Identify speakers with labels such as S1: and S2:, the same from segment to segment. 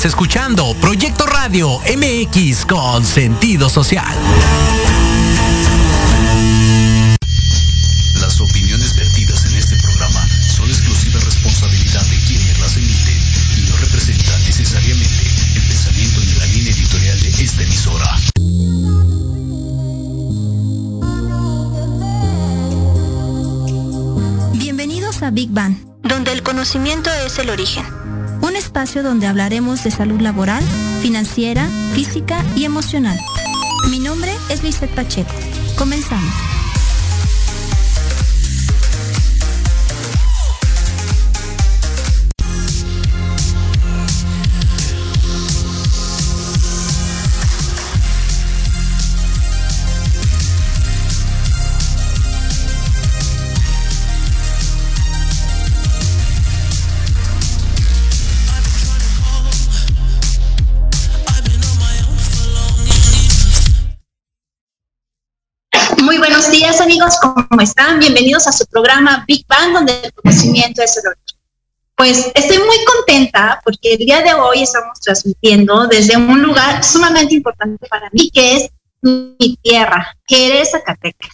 S1: Estás escuchando Proyecto Radio MX con sentido social.
S2: Las opiniones vertidas en este programa son exclusiva responsabilidad de quienes las emiten y no representan necesariamente el pensamiento ni la línea editorial de esta emisora.
S3: Bienvenidos a Big Bang, donde el conocimiento es el origen. Un espacio donde hablaremos de salud laboral, financiera, física y emocional. Mi nombre es Lizeth Pacheco. Comenzamos.
S4: ¿Cómo están? Bienvenidos a su programa Big Bang, donde el conocimiento es el origen. Pues estoy muy contenta porque el día de hoy estamos transmitiendo desde un lugar sumamente importante para mí, que es mi tierra, que es Zacatecas.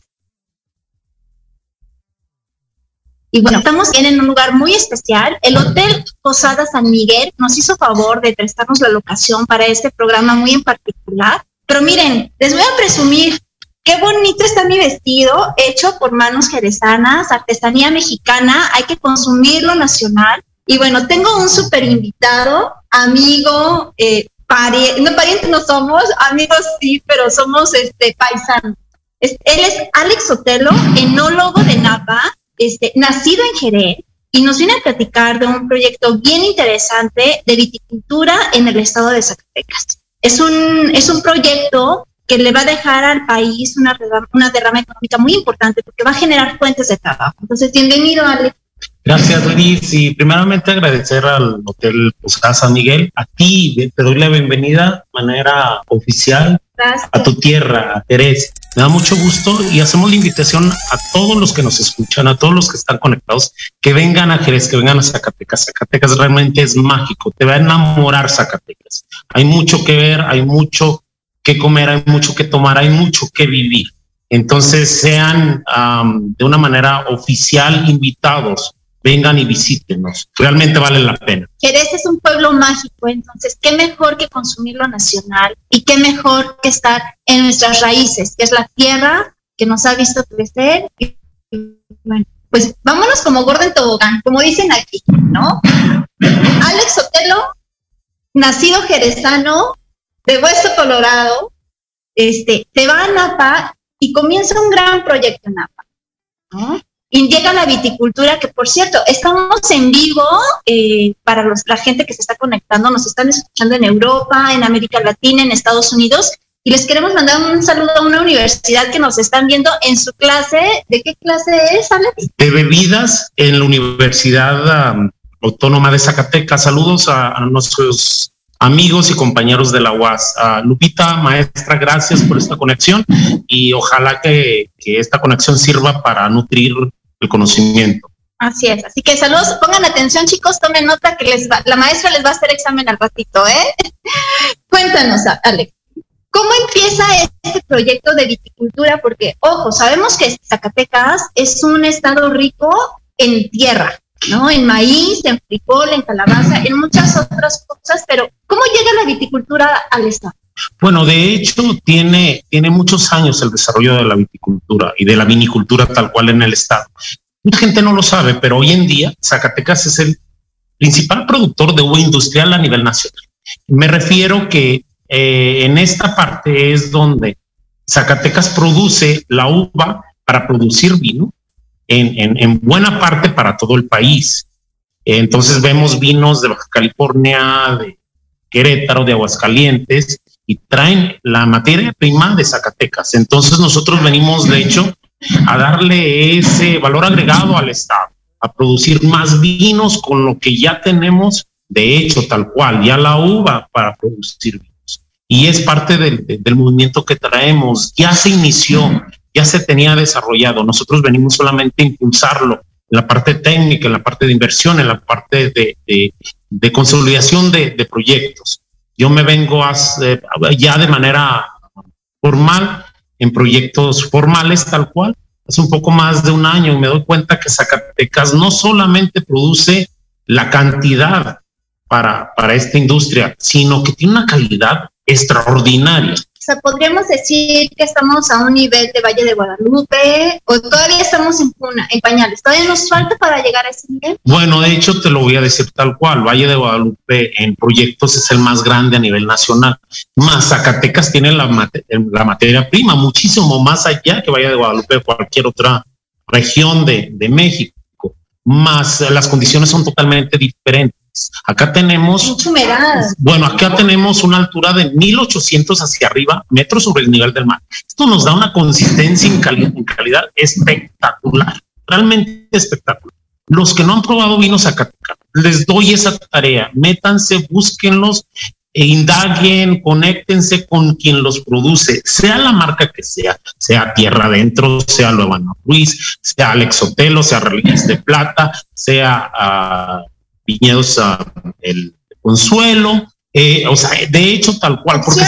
S4: Y bueno, estamos en un lugar muy especial. El Hotel Posada San Miguel nos hizo favor de prestarnos la locación para este programa muy en particular. Pero miren, les voy a presumir Qué bonito está mi vestido, hecho por manos jerezanas, artesanía mexicana, hay que consumirlo nacional. Y bueno, tengo un súper invitado, amigo, eh, pariente, no parientes no somos, amigos sí, pero somos este paisanos. Él es Alex Sotelo, enólogo de Napa, este, nacido en Jerez, y nos viene a platicar de un proyecto bien interesante de viticultura en el estado de Zacatecas. Es un, es un proyecto que le va a dejar al país una, una derrama económica muy importante porque va a generar fuentes de trabajo. Entonces, bienvenido, Alex.
S5: Gracias, Liz. Y primeramente agradecer al Hotel Posada San Miguel. A ti te doy la bienvenida de manera oficial
S4: Gracias.
S5: a tu tierra, a Jerez. Me da mucho gusto y hacemos la invitación a todos los que nos escuchan, a todos los que están conectados, que vengan a Jerez, que vengan a Zacatecas. Zacatecas realmente es mágico, te va a enamorar Zacatecas. Hay mucho que ver, hay mucho que comer, hay mucho que tomar, hay mucho que vivir. Entonces sean de una manera oficial invitados, vengan y visítenos. Realmente vale la pena.
S4: Jerez es un pueblo mágico, entonces, qué mejor que consumir lo nacional y qué mejor que estar en nuestras raíces, que es la tierra que nos ha visto crecer. Bueno, pues vámonos como Gordon Tobogán, como dicen aquí, ¿no? Alex Sotelo, nacido jerezano, de Hueso Colorado, este, se va a Napa y comienza un gran proyecto en Napa, ¿no? La viticultura, que por cierto, estamos en vivo eh, para los, la gente que se está conectando, nos están escuchando en Europa, en América Latina, en Estados Unidos, y les queremos mandar un saludo a una universidad que nos están viendo en su clase. ¿De qué clase es, Alex?
S5: de bebidas en la Universidad um, Autónoma de Zacatecas. Saludos a nuestros amigos y compañeros de la UAS. Ah, Lupita, maestra, gracias por esta conexión y ojalá que, que esta conexión sirva para nutrir el conocimiento.
S4: Así es, así que saludos, pongan atención chicos, tomen nota que les va, la maestra les va a hacer examen al ratito, ¿eh? Cuéntanos, Alex, ¿cómo empieza este proyecto de viticultura? Porque, ojo, sabemos que Zacatecas es un estado rico en tierra, ¿no? En maíz, en frijol, en calabaza, en muchas otras cosas, pero ¿cómo llega la viticultura al estado?
S5: Bueno, de hecho, tiene, tiene muchos años el desarrollo de la viticultura y de la vinicultura tal cual en el estado. Mucha gente no lo sabe, pero hoy en día Zacatecas es el principal productor de uva industrial a nivel nacional. Me refiero que eh, en esta parte es donde Zacatecas produce la uva para producir vino en, en, en buena parte para todo el país. Entonces vemos vinos de Baja California, de Querétaro, de Aguascalientes, y traen la materia prima de Zacatecas. Entonces nosotros venimos, de hecho, a darle ese valor agregado al Estado, a producir más vinos con lo que ya tenemos, de hecho, tal cual, ya la uva para producir vinos. Y es parte del, del movimiento que traemos, ya se inició, ya se tenía desarrollado, nosotros venimos solamente a impulsarlo la parte técnica, en la parte de inversión, en la parte de, consolidación de, proyectos. Yo me vengo ya de manera formal en proyectos formales tal cual. Hace un poco más de un año y me doy cuenta que Zacatecas no solamente produce la cantidad para, para esta industria, sino que tiene una calidad extraordinaria
S4: sea, podríamos decir que estamos a un nivel de Valle de Guadalupe o todavía estamos en, en pañales. ¿Todavía nos falta para llegar a ese nivel?
S5: Bueno, de hecho te lo voy a decir tal cual. Valle de Guadalupe en proyectos es el más grande a nivel nacional. Más Zacatecas tiene la, la materia prima muchísimo más allá que Valle de Guadalupe o cualquier otra región de, de México. Más las condiciones son totalmente diferentes Acá tenemos. Bueno, acá tenemos una altura de 1800 hacia arriba, metros sobre el nivel del mar. Esto nos da una consistencia en calidad, en calidad espectacular, realmente espectacular. Los que no han probado vinos acá, les doy esa tarea. Métanse, búsquenlos, e indaguen, conéctense con quien los produce, sea la marca que sea, sea Tierra Adentro, sea Luevano Ruiz, sea Alex Otelo, sea Reliquias de Plata, sea uh, viñedos el consuelo, eh, o sea, de hecho tal cual. Porque,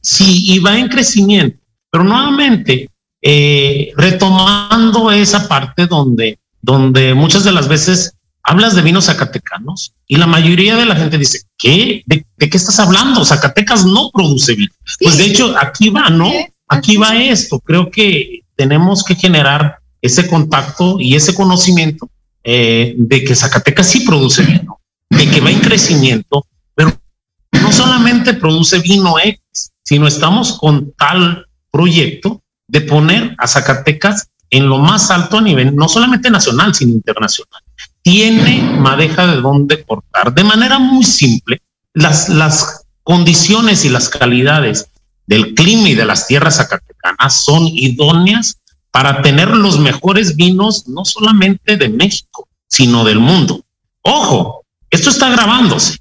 S5: sí, y va en crecimiento, pero nuevamente eh, retomando esa parte donde, donde muchas de las veces hablas de vinos zacatecanos y la mayoría de la gente dice, ¿qué? ¿De, qué estás hablando? Zacatecas no produce vino. Pues de hecho, aquí va, ¿no? Aquí va esto. Creo que tenemos que generar ese contacto y ese conocimiento eh, de que Zacatecas sí produce vino, de que va en crecimiento, pero no solamente produce vino X, sino estamos con tal proyecto de poner a Zacatecas en lo más alto a nivel, no solamente nacional, sino internacional. Tiene madeja de dónde cortar. De manera muy simple, las, las condiciones y las calidades del clima y de las tierras zacatecanas son idóneas para tener los mejores vinos, no solamente de México, sino del mundo. Ojo, esto está grabándose.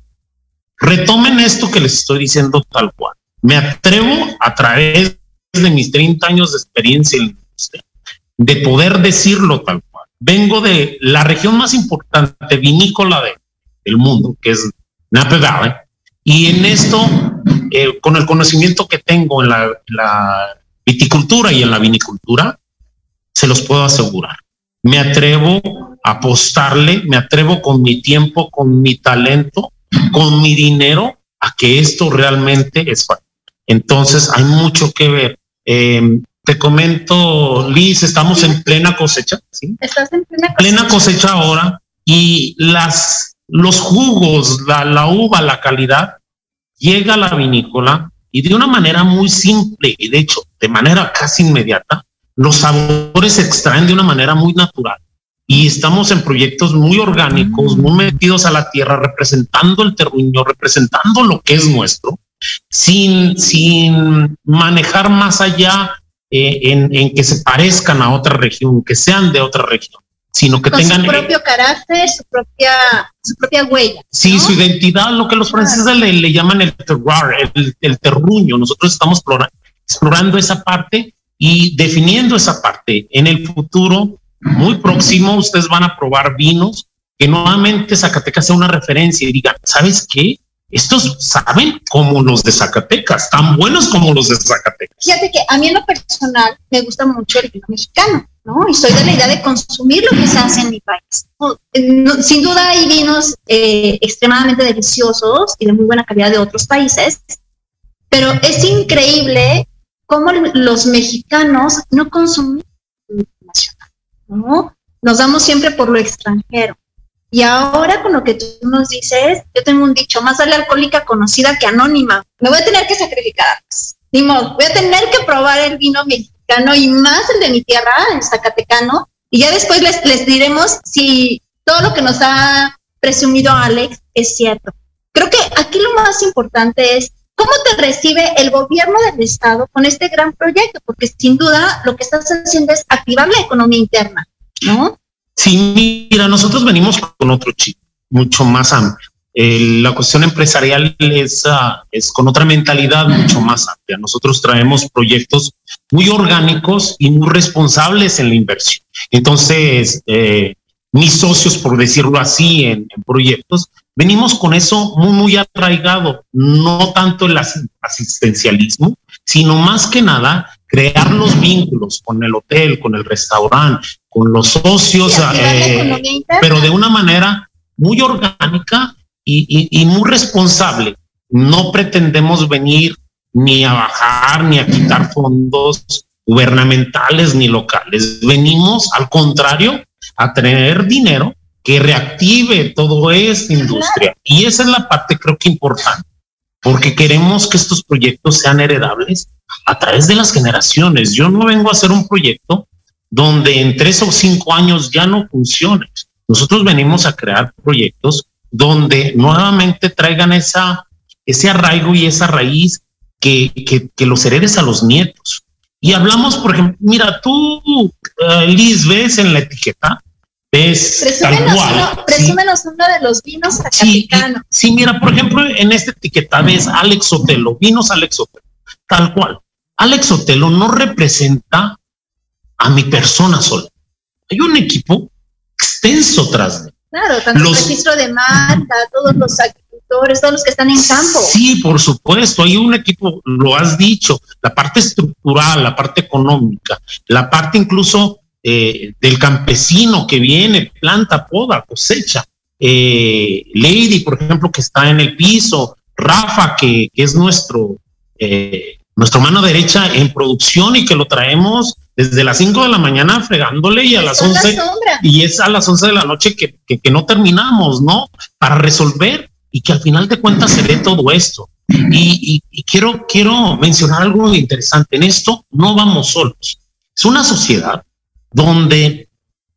S5: Retomen esto que les estoy diciendo tal cual. Me atrevo a través de mis 30 años de experiencia en la industria, de poder decirlo tal cual. Vengo de la región más importante vinícola del mundo, que es Napa Valley, y en esto, eh, con el conocimiento que tengo en la viticultura y en la vinicultura, se los puedo asegurar. Me atrevo a apostarle, me atrevo con mi tiempo, con mi talento, con mi dinero a que esto realmente es fácil. Entonces hay mucho que ver. Em, te comento, Liz, estamos en plena cosecha. ¿sí?
S4: Estás en plena
S5: cosecha. Plena cosecha ahora y las, los jugos, la, la uva, la calidad, llega a la vinícola y de una manera muy simple y de hecho de manera casi inmediata los sabores se extraen de una manera muy natural y estamos en proyectos muy orgánicos, muy metidos a la tierra, representando el terruño, representando lo que es nuestro, sin, sin manejar más allá eh, en, que se parezcan a otra región, que sean de otra región, sino que tengan
S4: su propio carácter, su propia, su propia huella.
S5: Sí, su identidad, lo que los franceses le, llaman el terroir, el, el terruño. Nosotros estamos explorando esa parte y definiendo esa parte. En el futuro muy próximo, ustedes van a probar vinos que nuevamente Zacatecas sea una referencia y digan, ¿sabes qué? Estos saben como los de Zacatecas, tan buenos como los de Zacatecas.
S4: Fíjate que a mí en lo personal me gusta mucho el vino mexicano, ¿no? Y soy de la idea de consumir lo que se hace en mi país. sin duda hay vinos eh, extremadamente deliciosos y de muy buena calidad de otros países, pero es increíble cómo los mexicanos no consumen nacional, ¿no? Nos damos siempre por lo extranjero. Y ahora con lo que tú nos dices, yo tengo un dicho, más vale alcohólica conocida que anónima. Me voy a tener que sacrificar. Ni modo, voy a tener que probar el vino mexicano y más el de mi tierra, el zacatecano. Y ya después les, les diremos si todo lo que nos ha presumido Alex es cierto. Creo que aquí lo más importante es ¿Cómo te recibe el gobierno del Estado con este gran proyecto? Porque sin duda lo que estás haciendo es activar la economía interna, ¿no?
S5: Sí, mira, nosotros venimos con otro chip mucho más amplio. la cuestión empresarial es, ah, es con otra mentalidad mucho más amplia. Nosotros traemos proyectos muy orgánicos y muy responsables en la inversión. Entonces, eh, mis socios, por decirlo así, en, proyectos, venimos con eso muy, muy arraigado, no tanto el asistencialismo, sino más que nada crear los vínculos con el hotel, con el restaurante, con los socios, eh, pero de una manera muy orgánica y, muy responsable. No pretendemos venir ni a bajar ni a quitar fondos gubernamentales ni locales. Venimos, al contrario, a tener dinero que reactive toda esta industria. Y esa es la parte creo que importante, porque queremos que estos proyectos sean heredables a través de las generaciones. Yo no vengo a hacer un proyecto donde en tres o cinco años ya no funcione. Nosotros venimos a crear proyectos donde nuevamente traigan esa, ese arraigo y esa raíz que, que, los heredes a los nietos. Y hablamos, por ejemplo, mira, tú, uh, Liz, ves en la etiqueta, ves
S4: tal cual. Uno, presúmenos uno de los vinos
S5: sí, sí, mira, por ejemplo, en esta etiqueta ves Alex Otelo, vinos Alex Otelo, tal cual. Alex Otelo no representa a mi persona sola. Hay un equipo extenso tras de.
S4: Claro, tanto el registro de marca, todos los agricultores, todos los que están en campo.
S5: Sí, por supuesto, hay un equipo, lo has dicho, la parte estructural, la parte económica, la parte incluso eh, del campesino que viene, planta, poda, cosecha. Eh, Lady, por ejemplo, que está en el piso, Rafa, que, que es nuestro, eh, nuestra mano derecha en producción y que lo traemos desde las 5 de la mañana fregándole y a las 11 y es a las 11 de la noche que, que, no terminamos, ¿no? Para resolver y que al final de cuentas se ve todo esto. Y, y, quiero, quiero mencionar algo interesante. En esto no vamos solos. Es una sociedad donde,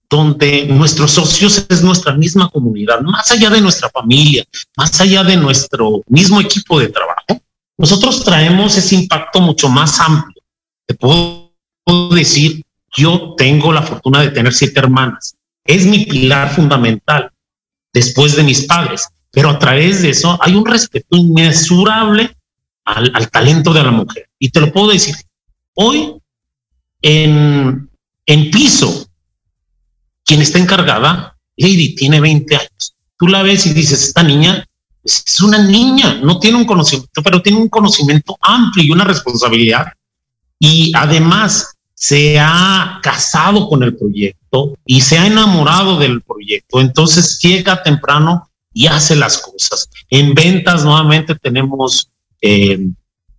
S5: donde nuestros socios es nuestra misma comunidad, más allá de nuestra familia, más allá de nuestro mismo equipo de trabajo. Nosotros traemos ese impacto mucho más amplio. Te puedo decir, yo tengo la fortuna de tener siete hermanas. Es mi pilar fundamental después de mis padres. Pero a través de eso hay un respeto inmesurable al, talento de la mujer. Y te lo puedo decir, hoy en, en piso, quien está encargada, Lady, tiene 20 años. Tú la ves y dices, esta niña es una niña, no tiene un conocimiento, pero tiene un conocimiento amplio y una responsabilidad. Y además se ha casado con el proyecto y se ha enamorado del proyecto. Entonces llega temprano y hace las cosas. En ventas nuevamente tenemos eh,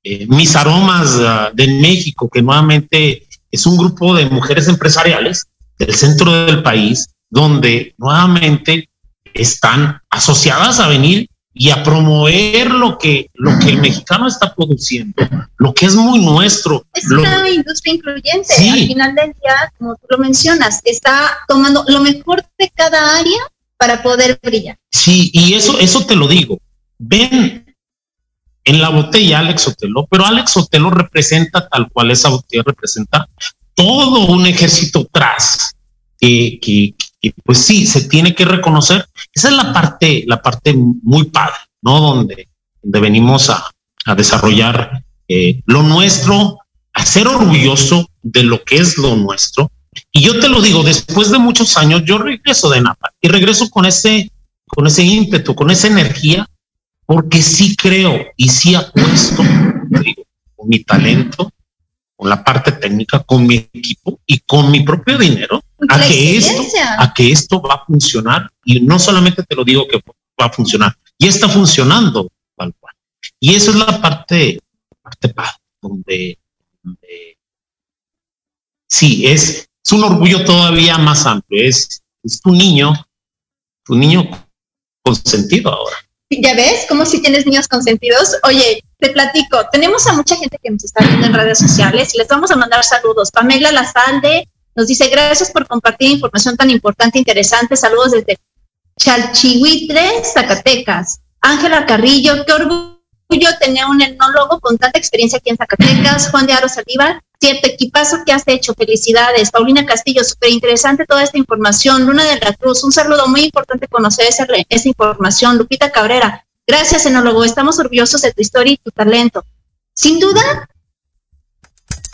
S5: eh, Mis Aromas ah, de México, que nuevamente es un grupo de mujeres empresariales del centro del país, donde nuevamente están asociadas a venir y a promover lo que, lo que el mexicano está produciendo, lo que es muy nuestro.
S4: Es una industria incluyente. Al final del día, como tú lo mencionas, está tomando lo mejor de cada área para poder brillar.
S5: Sí, y eso, eso te lo digo. Ven en la botella Alex Otelo, pero Alex Otelo representa tal cual esa botella representa todo un ejército tras que, que, pues sí, se tiene que reconocer. Esa es la parte, la parte muy padre, ¿no? Donde, donde venimos a, a desarrollar eh, lo nuestro, a ser orgulloso de lo que es lo nuestro. Y yo te lo digo, después de muchos años, yo regreso de Napa y regreso con ese, con ese ímpetu, con esa energía, porque sí creo y sí apuesto, digo, con mi talento, con la parte técnica, con mi equipo y con mi propio dinero a que, esto, a que esto va a funcionar. Y no solamente te lo digo que va a funcionar, y está funcionando tal cual. Y eso es la parte, parte donde, donde sí, es, es un orgullo todavía más amplio. Es, es tu niño, tu niño consentido ahora.
S4: Ya ves, como si tienes niños consentidos. Oye, te platico, tenemos a mucha gente que nos está viendo en redes sociales y les vamos a mandar saludos. Pamela Lazalde nos dice, gracias por compartir información tan importante, e interesante. Saludos desde Chalchihuitre, Zacatecas. Ángela Carrillo, qué orgullo tener un etnólogo con tanta experiencia aquí en Zacatecas. Juan de Aro Saliva, cierto equipazo que has hecho, felicidades. Paulina Castillo, súper interesante toda esta información. Luna de la Cruz, un saludo muy importante conocer esa, esa información. Lupita Cabrera, gracias, enólogo, estamos orgullosos de tu historia y tu talento. Sin duda,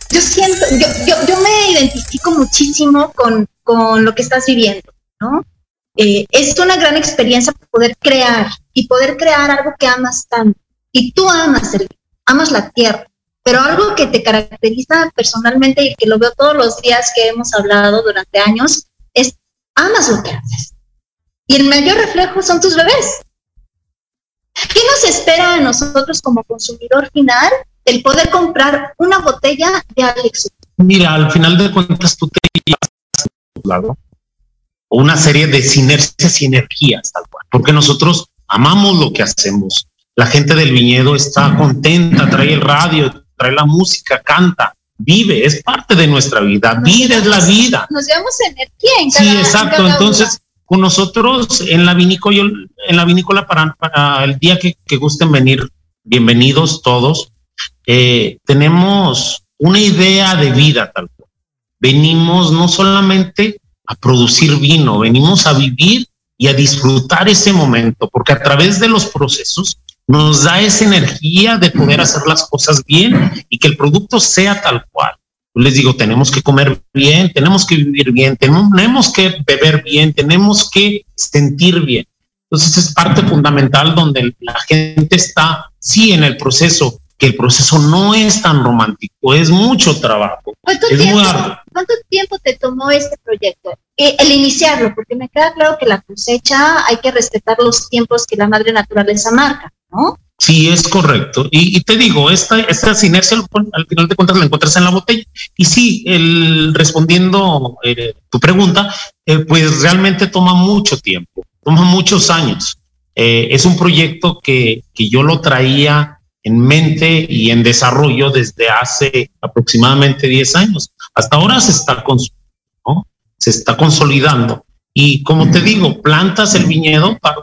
S4: yo siento, yo, yo, yo me identifico muchísimo con, con lo que estás viviendo, ¿no? eh, es una gran experiencia poder crear y poder crear algo que amas tanto. Y tú amas el, amas la tierra, pero algo que te caracteriza personalmente y que lo veo todos los días que hemos hablado durante años es amas lo que haces. Y el mayor reflejo son tus bebés. ¿Qué nos espera a nosotros como consumidor final? El poder comprar una botella de Alex.
S5: Mira, al final de cuentas tú te llevas lado una serie de sinergias y energías, tal cual, porque nosotros amamos lo que hacemos. La gente del viñedo está contenta, trae el radio, trae la música, canta, vive, es parte de nuestra vida. vida es la vida.
S4: Nos llevamos energía en
S5: cada Sí, exacto. Entonces, con nosotros en la vinícola, en la vinícola para, para el día que, que, gusten venir, bienvenidos todos. Eh, tenemos una idea de vida tal cual. Venimos no solamente a producir vino, venimos a vivir y a disfrutar ese momento, porque a través de los procesos nos da esa energía de poder hacer las cosas bien y que el producto sea tal cual les digo, tenemos que comer bien, tenemos que vivir bien, tenemos que beber bien, tenemos que sentir bien. Entonces es parte fundamental donde la gente está, sí, en el proceso, que el proceso no es tan romántico, es mucho trabajo.
S4: ¿Cuánto, tiempo, ¿cuánto tiempo te tomó este proyecto? Eh, el iniciarlo, porque me queda claro que la cosecha hay que respetar los tiempos que la madre naturaleza marca, ¿no?
S5: Sí, es correcto. Y, te digo, esta, esta sinergia al final de cuentas la encuentras en la botella. Y sí, el, respondiendo eh, tu pregunta, eh, pues realmente toma mucho tiempo, toma muchos años. Eh, es un proyecto que, que yo lo traía en mente y en desarrollo desde hace aproximadamente 10 años. Hasta ahora se está, ¿no? se está consolidando. Y como te digo, plantas el viñedo, para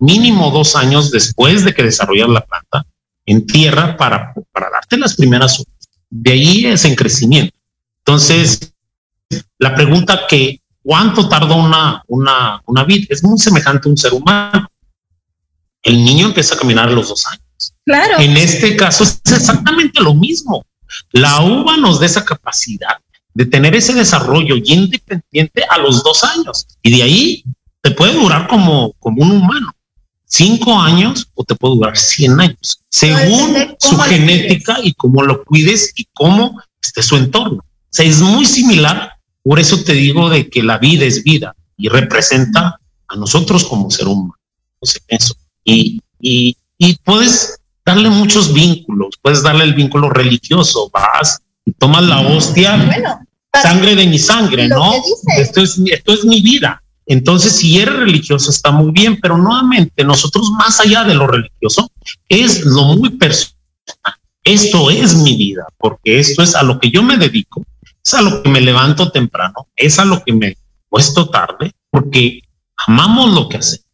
S5: mínimo dos años después de que desarrollas la planta en tierra para, para darte las primeras De ahí es en crecimiento. Entonces, la pregunta que cuánto tardó una, una, una vida es muy semejante a un ser humano. El niño empieza a caminar a los dos años.
S4: Claro.
S5: En este caso es exactamente lo mismo. La uva nos da esa capacidad de tener ese desarrollo independiente a los dos años y de ahí te puede durar como, como un humano cinco años o te puede durar 100 años, según su genética y cómo lo cuides y cómo esté su entorno. O sea, es muy similar, por eso te digo de que la vida es vida y representa a nosotros como ser humano. eso. Y, y, y puedes darle muchos vínculos, puedes darle el vínculo religioso, vas y tomas la hostia, sangre de mi sangre, ¿no? Esto es, esto es mi vida entonces, si eres religioso, está muy bien, pero nuevamente, nosotros más allá de lo religioso, es lo muy personal. Esto es mi vida, porque esto es a lo que yo me dedico, es a lo que me levanto temprano, es a lo que me puesto tarde, porque amamos lo que hacemos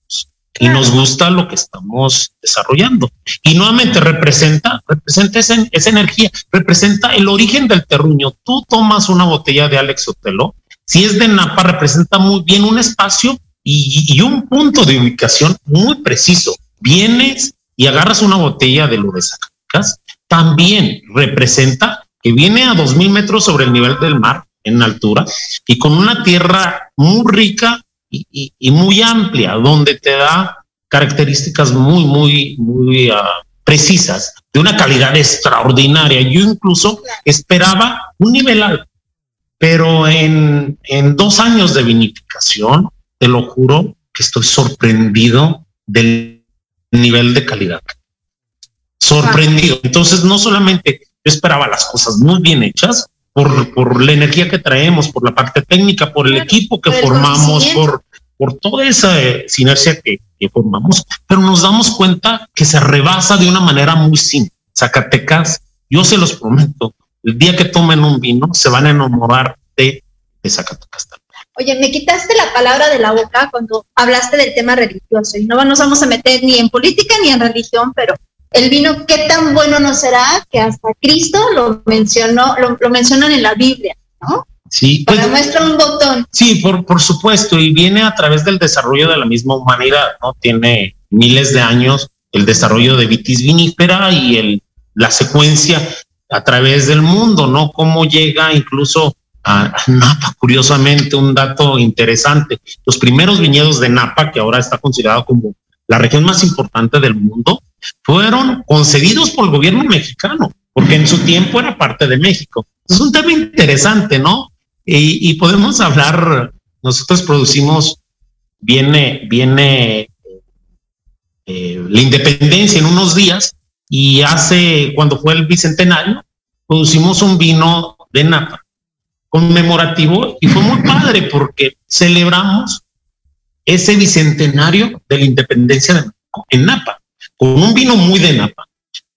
S5: y nos gusta lo que estamos desarrollando. Y nuevamente representa, representa esa, esa, energía, representa el origen del terruño. Tú tomas una botella de Alex Otelo si es de Napa, representa muy bien un espacio y, un punto de ubicación muy preciso. Vienes y agarras una botella de lo de Zacatecas, también representa que viene a dos mil metros sobre el nivel del mar en altura y con una tierra muy rica y, muy amplia, donde te da características muy, muy, muy uh, precisas, de una calidad extraordinaria. Yo incluso esperaba un nivel alto pero en, en dos años de vinificación, te lo juro que estoy sorprendido del nivel de calidad. Sorprendido. Entonces, no solamente yo esperaba las cosas muy bien hechas por, por la energía que traemos, por la parte técnica, por el equipo que formamos, por, por toda esa eh, sinergia que, que, formamos, pero nos damos cuenta que se rebasa de una manera muy simple. Zacatecas, yo se los prometo, el día que tomen un vino se van a enamorar de, de Zacatecas.
S4: Oye, me quitaste la palabra de la boca cuando hablaste del tema religioso y no nos vamos a meter ni en política ni en religión, pero el vino, ¿qué tan bueno no será que hasta Cristo lo mencionó, lo, lo mencionan en la Biblia, ¿no?
S5: Sí.
S4: Para pues, muestra un botón.
S5: Sí, por, por supuesto, y viene a través del desarrollo de la misma humanidad, ¿no? Tiene miles de años el desarrollo de vitis vinífera y el, la secuencia a través del mundo, ¿no? Cómo llega incluso a, Napa, curiosamente, un dato interesante. Los primeros viñedos de Napa, que ahora está considerado como la región más importante del mundo, fueron concedidos por el gobierno mexicano, porque en su tiempo era parte de México. Es un tema interesante, ¿no? Y, podemos hablar, nosotros producimos, viene, viene eh, la independencia en unos días y hace, cuando fue el bicentenario, producimos un vino de Napa conmemorativo y fue muy padre porque celebramos ese bicentenario de la independencia de México en Napa, con un vino muy de Napa.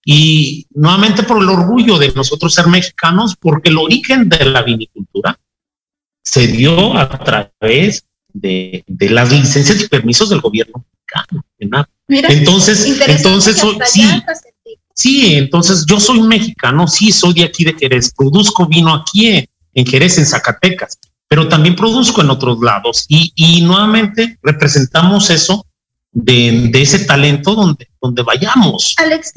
S5: Y nuevamente por el orgullo de nosotros ser mexicanos, porque el origen de la vinicultura se dio a través de, las licencias y permisos del gobierno mexicano en Napa. entonces, entonces sí, sí, entonces yo soy mexicano, sí, soy de aquí de Jerez, produzco vino aquí en Jerez, en Zacatecas, pero también produzco en otros lados y, nuevamente representamos eso de, ese talento donde, donde vayamos.
S4: Alex,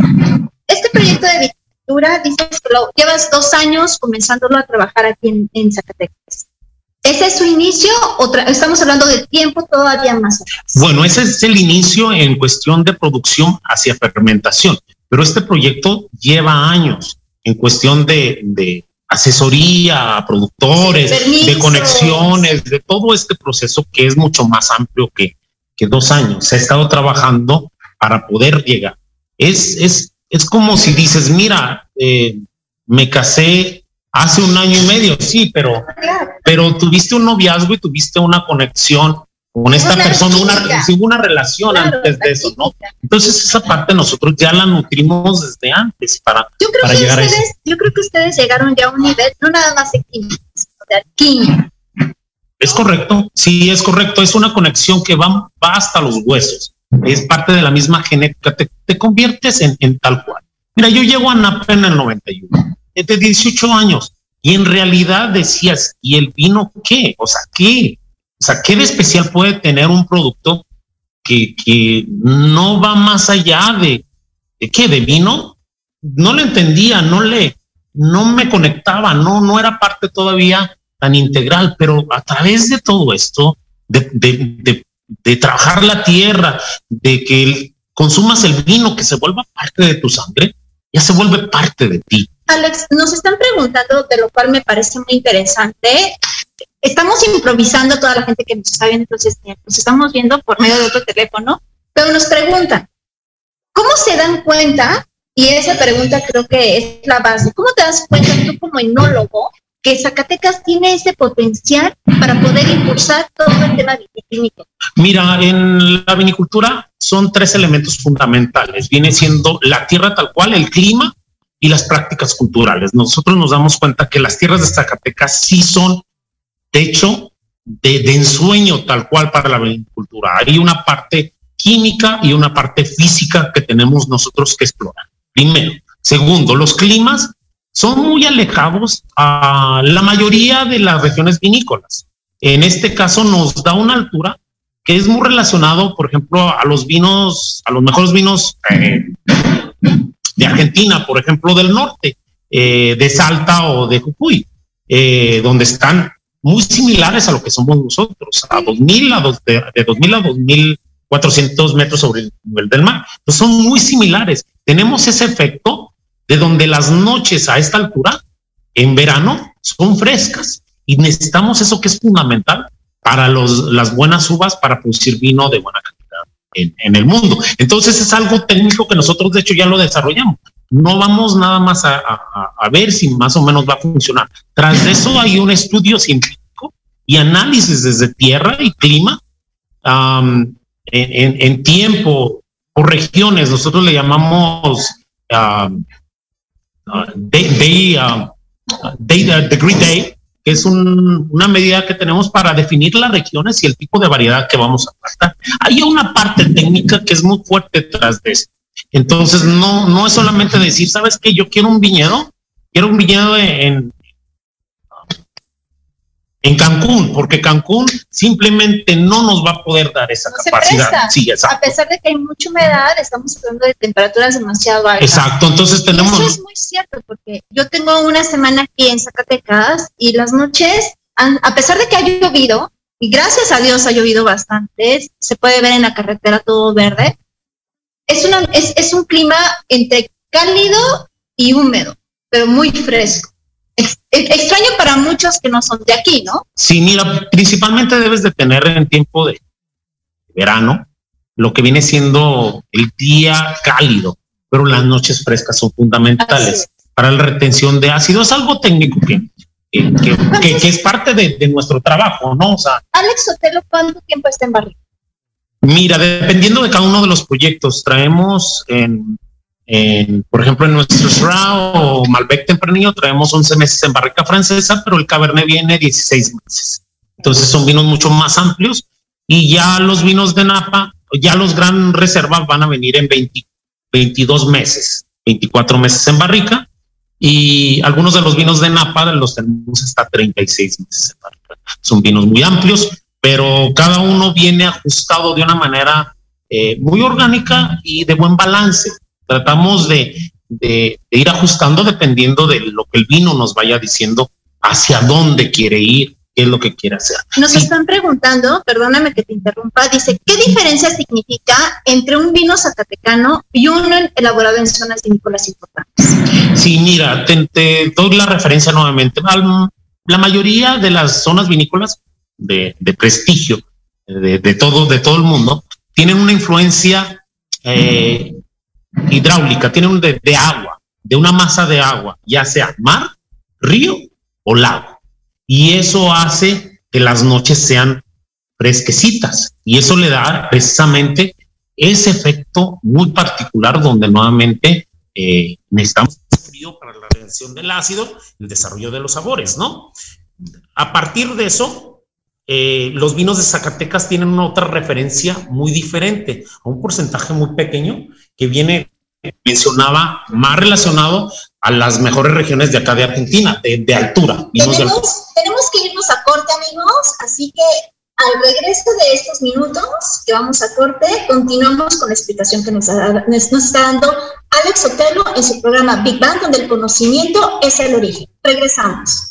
S4: este proyecto de viticultura, dices que lo llevas dos años comenzándolo a trabajar aquí en, Zacatecas. ¿Ese es su inicio o estamos hablando de tiempo todavía más atrás?
S5: Bueno, ese es el inicio en cuestión de producción hacia fermentación, pero este proyecto lleva años en cuestión de, asesoría a productores, de conexiones, de todo este proceso que es mucho más amplio que, que dos años. Se ha estado trabajando para poder llegar. Es, es, es como si dices, mira, eh, me casé hace un año y medio, sí, pero, pero tuviste un noviazgo y tuviste una conexión con esta persona, una, una relación antes de eso, ¿no? Entonces esa parte nosotros ya la nutrimos desde antes para,
S4: yo creo que llegar ustedes, a Yo creo que ustedes llegaron ya a un nivel, no nada más de química, de química.
S5: Es correcto, sí, es correcto, es una conexión que va, va hasta los huesos, es parte de la misma genética, te, te conviertes en, en, tal cual. Mira, yo llego a Napa en el 91, de 18 años, y en realidad decías, ¿y el vino qué? O sea, ¿qué? O sea, ¿qué de especial puede tener un producto que, no va más allá de, qué? ¿De vino? No lo entendía, no le, no me conectaba, no, no era parte todavía tan integral, pero a través de todo esto, de, de, de, trabajar la tierra, de que consumas el vino, que se vuelva parte de tu sangre, ya se vuelve parte de ti.
S4: Alex, nos están preguntando, de lo cual me parece muy interesante, estamos improvisando toda la gente que nos está viendo, entonces nos estamos viendo por medio de otro teléfono, pero nos preguntan, ¿cómo se dan cuenta? Y esa pregunta creo que es la base. ¿Cómo te das cuenta tú como enólogo que Zacatecas tiene ese potencial para poder impulsar todo el tema viticlínico?
S5: Mira, en la vinicultura son tres elementos fundamentales. Viene siendo la tierra tal cual, el clima y las prácticas culturales. Nosotros nos damos cuenta que las tierras de Zacatecas sí son hecho de, de ensueño tal cual para la agricultura. Hay una parte química y una parte física que tenemos nosotros que explorar. Primero. Segundo, los climas son muy alejados a la mayoría de las regiones vinícolas. En este caso nos da una altura que es muy relacionado, por ejemplo, a los vinos, a los mejores vinos eh, de Argentina, por ejemplo, del norte, eh, de Salta o de Jujuy, eh, donde están muy similares a lo que somos nosotros, a 2000, a dos, de, de 2000 a 2400 metros sobre el nivel del mar. Entonces son muy similares. Tenemos ese efecto de donde las noches a esta altura, en verano, son frescas y necesitamos eso que es fundamental para los, las buenas uvas para producir vino de buena calidad en, en el mundo. Entonces es algo técnico que nosotros de hecho ya lo desarrollamos no vamos nada más a, ver si más o menos va a funcionar. Tras de eso hay un estudio científico y análisis desde tierra y clima en, tiempo por regiones. Nosotros le llamamos um, day, the Great Day, que es una medida que tenemos para definir las regiones y el tipo de variedad que vamos a tratar. Hay una parte técnica que es muy fuerte tras de esto entonces, no, no es solamente decir, ¿sabes qué? Yo quiero un viñedo, quiero un viñedo en, en Cancún, porque Cancún simplemente no nos va a poder dar esa capacidad.
S4: Sí, exacto. A pesar de que hay mucha humedad, estamos hablando de temperaturas demasiado altas.
S5: Exacto, entonces tenemos...
S4: eso es muy cierto, porque yo tengo una semana aquí en Zacatecas y las noches, a pesar de que ha llovido, y gracias a Dios ha llovido bastante, se puede ver en la carretera todo verde, es, una, es, es un clima entre cálido y húmedo, pero muy fresco extraño para muchos que no son de aquí, ¿no?
S5: Sí, mira, principalmente debes de tener en tiempo de verano lo que viene siendo el día cálido, pero las noches frescas son fundamentales para la retención de ácido. Es algo técnico que, que, es parte de, nuestro trabajo, ¿no? O sea,
S4: Alex Sotelo, ¿cuánto tiempo está en barrio?
S5: Mira, dependiendo de cada uno de los proyectos, traemos en por ejemplo, en nuestro Syrah o Malbec tempranillo traemos 11 meses en barrica francesa, pero el Cabernet viene 16 meses. Entonces son vinos mucho más amplios y ya los vinos de Napa, ya los gran reservas van a venir en 20, 22 meses, 24 meses en barrica y algunos de los vinos de Napa los tenemos hasta 36 meses en barrica. Son vinos muy amplios, pero cada uno viene ajustado de una manera eh, muy orgánica y de buen balance. Tratamos de, ir ajustando dependiendo de lo que el vino nos vaya diciendo hacia dónde quiere ir, qué es lo que quiere hacer.
S4: Nos están preguntando, perdóname que te interrumpa, dice, ¿qué diferencia significa entre un vino zacatecano y uno elaborado en zonas vinícolas importantes?
S5: Sí, mira, te, doy la referencia nuevamente. La mayoría de las zonas vinícolas de, prestigio de, todo, de todo el mundo tienen una influencia eh, hidráulica, tiene un de, agua, de una masa de agua, ya sea mar, río o lago. Y eso hace que las noches sean fresquecitas y eso le da precisamente ese efecto muy particular donde nuevamente eh, necesitamos frío para la reacción del ácido, el desarrollo de los sabores, ¿no? A partir de eso, eh, los vinos de Zacatecas tienen una otra referencia muy diferente, a un porcentaje muy pequeño que viene, mencionaba, más relacionado a las mejores regiones de acá de Argentina, de, altura.
S4: Tenemos, tenemos que irnos a corte, amigos, así que al regreso de estos minutos que vamos a corte, continuamos con la explicación que nos, nos, está dando Alex Otelo en su programa Big Bang, donde el conocimiento es el origen. Regresamos.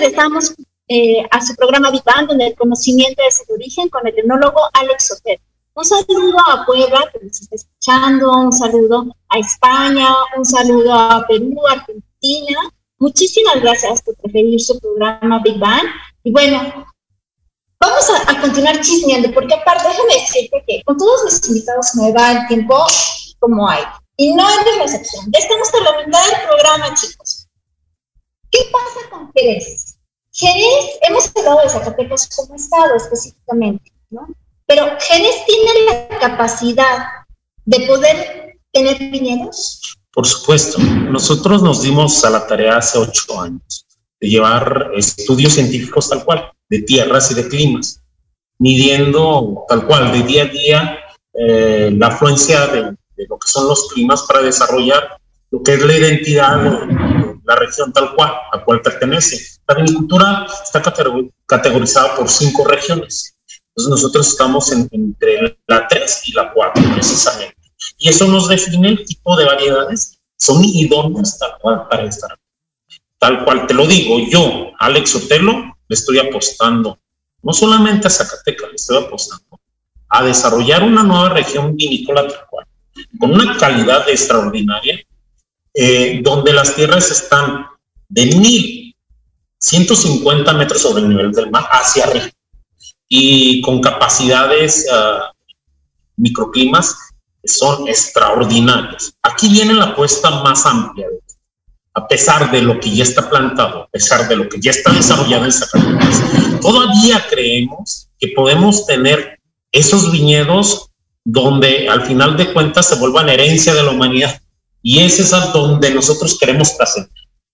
S4: Regresamos eh, a su programa Vivan, donde el conocimiento es el origen, con el enólogo Alex Soter. Un saludo a Puebla, que nos está escuchando, un saludo a España, un saludo a Perú, Argentina. Muchísimas gracias por preferir su programa Big Bang. Y bueno, vamos a, continuar chismeando, porque aparte, déjame decirte que con todos los invitados me va el tiempo como hay. Y no es la excepción. Ya estamos a la mitad del programa, chicos. ¿Qué pasa con Jerez? Jerez, hemos hablado de Zacatecas como estado específicamente, ¿no? Pero Jerez tiene la capacidad de poder tener viñedos.
S5: Por supuesto, nosotros nos dimos a la tarea hace ocho años de llevar estudios científicos tal cual, de tierras y de climas, midiendo tal cual, de día a día, eh, la afluencia de, de, lo que son los climas para desarrollar lo que es la identidad de, la región tal cual, a cual pertenece. La vinicultura está categorizada por cinco regiones entonces nosotros estamos entre la 3 y la 4 precisamente. Y eso nos define el tipo de variedades. Son idóneas tal cual para estar. Tal cual te lo digo, yo, Alex Otelo, le estoy apostando, no solamente a Zacatecas, le estoy apostando a desarrollar una nueva región vinícola tal cual, con una calidad extraordinaria, eh, donde las tierras están de 1150 metros sobre el nivel del mar hacia arriba y con capacidades uh, microclimas que son extraordinarios. Aquí viene la apuesta más amplia. A pesar de lo que ya está plantado, a pesar de lo que ya está desarrollado en Zacatecas, todavía creemos que podemos tener esos viñedos donde al final de cuentas se vuelvan herencia de la humanidad. Y ese es a donde nosotros queremos pasar.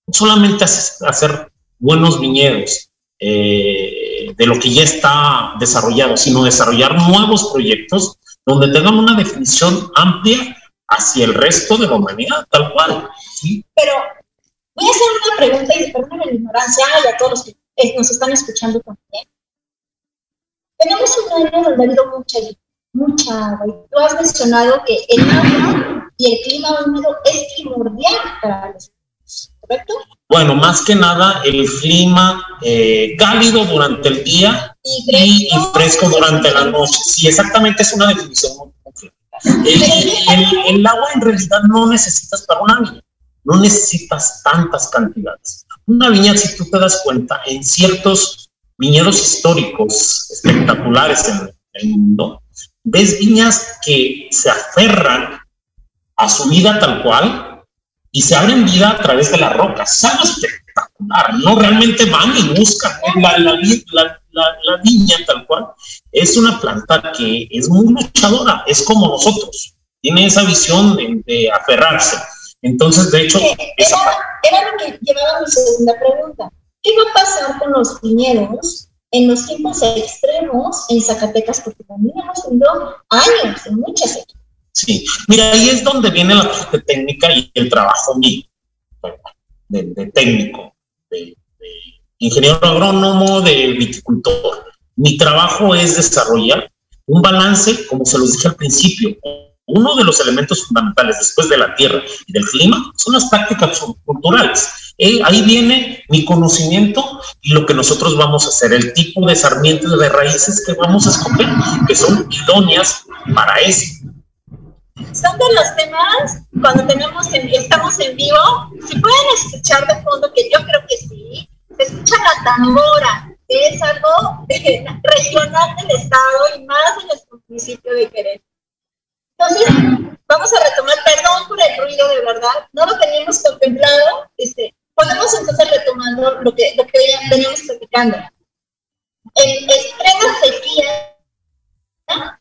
S5: No solamente hacer buenos viñedos, eh, de lo que ya está desarrollado, sino desarrollar nuevos proyectos donde tengan una definición amplia hacia el resto de la humanidad, tal cual.
S4: ¿sí? Pero voy a hacer una pregunta y perdóname la ignorancia y a todos los que eh, nos están escuchando también. Tenemos un año donde ha habido mucha, mucha agua y tú has mencionado que el agua y el clima húmedo es primordial para los ¿correcto?
S5: Bueno, más que nada el clima eh, cálido durante el día y fresco. durante la noche. Sí, exactamente es una definición muy el, el, agua en realidad no necesitas para una viña, no necesitas tantas cantidades. Una viña, si tú te das cuenta, en ciertos viñedos históricos espectaculares en el mundo, ves viñas que se aferran a su vida tal cual y se abren vida a través de las rocas. Es algo espectacular, no realmente van y buscan. La, la, la, viña tal cual es una planta que es muy luchadora, es como nosotros, tiene esa visión de, aferrarse. Entonces, de hecho...
S4: Era, era, lo que llevaba mi segunda pregunta. ¿Qué va a pasar con los viñedos en los tiempos extremos en Zacatecas? Porque también hemos tenido años, muchas sequías.
S5: Sí, mira, ahí es donde viene la técnica y el trabajo mío, de, técnico, de, ingeniero agrónomo, de viticultor. Mi trabajo es desarrollar un balance, como se los dije al principio, uno de los elementos fundamentales después de la tierra y del clima son las prácticas culturales. Eh, ahí viene mi conocimiento y lo que nosotros vamos a hacer, el tipo de sarmientos de raíces que vamos a escoger, que son idóneas para eso
S4: son de los temas cuando tenemos estamos en vivo, si pueden escuchar de fondo, que yo creo que sí, se escucha la tambora, que es algo regional del estado y más en el municipio de Querétaro. Entonces, vamos a retomar, perdón por el ruido de verdad, no lo teníamos contemplado, este, podemos entonces retomando lo que, lo que veníamos platicando. El extremo sequía,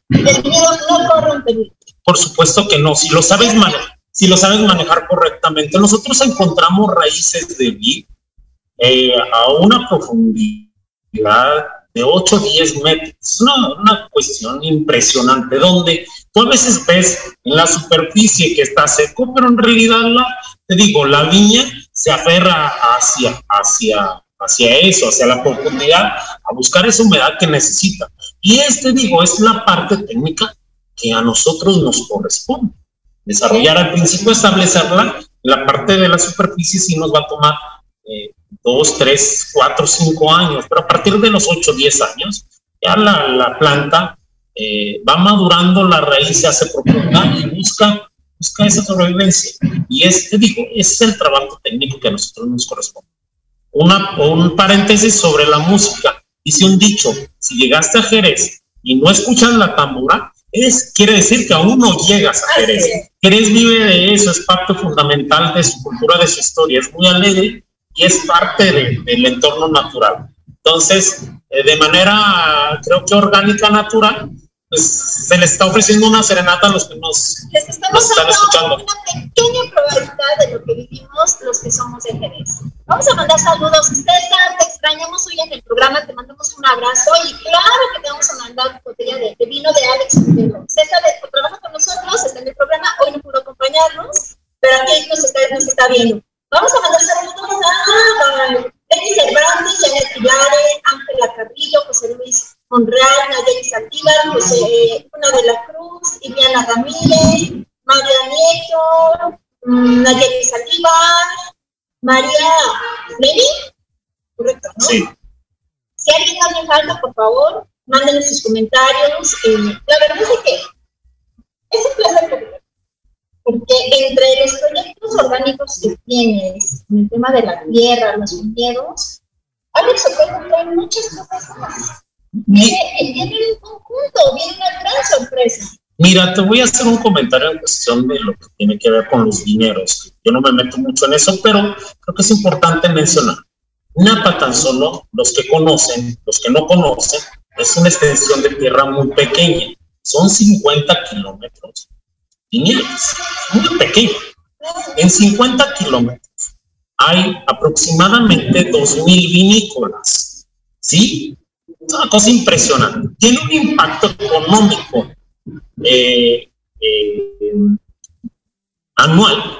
S4: el miedo no corre un peligro
S5: por supuesto que no. Si lo sabes manejar, si lo sabes manejar correctamente, nosotros encontramos raíces de vid eh, a una profundidad de 8 o 10 metros. Es una, cuestión impresionante, donde tú a veces ves en la superficie que está seco, pero en realidad, la, te digo, la viña se aferra hacia, hacia, hacia eso, hacia la profundidad, a buscar esa humedad que necesita. Y este, digo, es la parte técnica que a nosotros nos corresponde. Desarrollar al principio, establecerla, la parte de la superficie sí nos va a tomar eh, dos, tres, cuatro, cinco años, pero a partir de los ocho, diez años, ya la, la planta eh, va madurando, la raíz se hace profunda y busca, busca esa sobrevivencia. Y es, te digo, es el trabajo técnico que a nosotros nos corresponde. Una, un paréntesis sobre la música. Dice un dicho, si llegaste a Jerez y no escuchas la tambora, es, quiere decir que aún no llegas a Jerez. Jerez vive de eso, es parte fundamental de su cultura, de su historia, es muy alegre y es parte del entorno natural. Entonces, eh, de manera, creo que orgánica, natural, pues se les está ofreciendo una serenata a los que nos,
S4: les estamos están escuchando. Una pequeña probabilidad de lo que vivimos los que somos de Jerez. Vamos a mandar saludos. César, te extrañamos hoy en el programa, te mandamos un abrazo y claro que te vamos a mandar botella de, vino de Alex César trabaja con nosotros, está en el programa, hoy no pudo acompañarnos, pero aquí nos está, nos está viendo. Vamos a mandar saludos a Denis Hernández, Janet Pilares, Ángela Carrillo, José Luis Monreal, Nayeli Saldívar, José Una de la Cruz, Iliana Ramírez, María Nieto, mm, Nayeli Saldívar, María Meli, correcto, ¿no? Sí. Si alguien más me falta, por favor, mándenme sus comentarios. Eh, la verdad es que es un placer porque entre los proyectos orgánicos que tienes, en el tema de la tierra, los viñedos, Alex se puede encontrar muchas cosas más. Viene, un conjunto, viene una gran sorpresa.
S5: Mira, te voy a hacer un comentario en cuestión de lo que tiene que ver con los viñedos. Yo no me meto mucho en eso, pero creo que es importante mencionar. Napa tan solo, los que conocen, los que no conocen, es una extensión de tierra muy pequeña. Son 50 kilómetros viñedos, muy pequeño. En 50 kilómetros hay aproximadamente 2.000 vinícolas, ¿sí? Una cosa impresionante. Tiene un impacto económico eh, eh, anual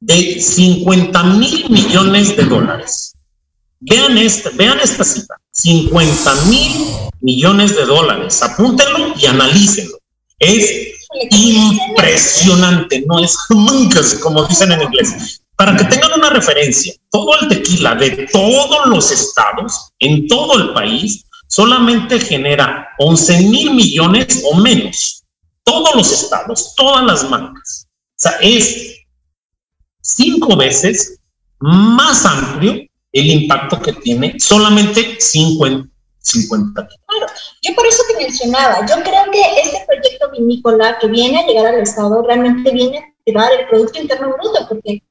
S5: de 50 mil millones de dólares. Vean esta, vean esta cifra, 50 mil millones de dólares. Apúntenlo y analícenlo. Es impresionante, no es como dicen en inglés. Para que tengan una referencia, todo el tequila de todos los estados, en todo el país, solamente genera 11 mil millones o menos. Todos los estados, todas las marcas. O sea, es cinco veces más amplio el impacto que tiene solamente 50, 50
S4: Claro, yo por eso te mencionaba, yo creo que este proyecto vinícola que viene a llegar al Estado realmente viene a llevar el Producto Interno Bruto, porque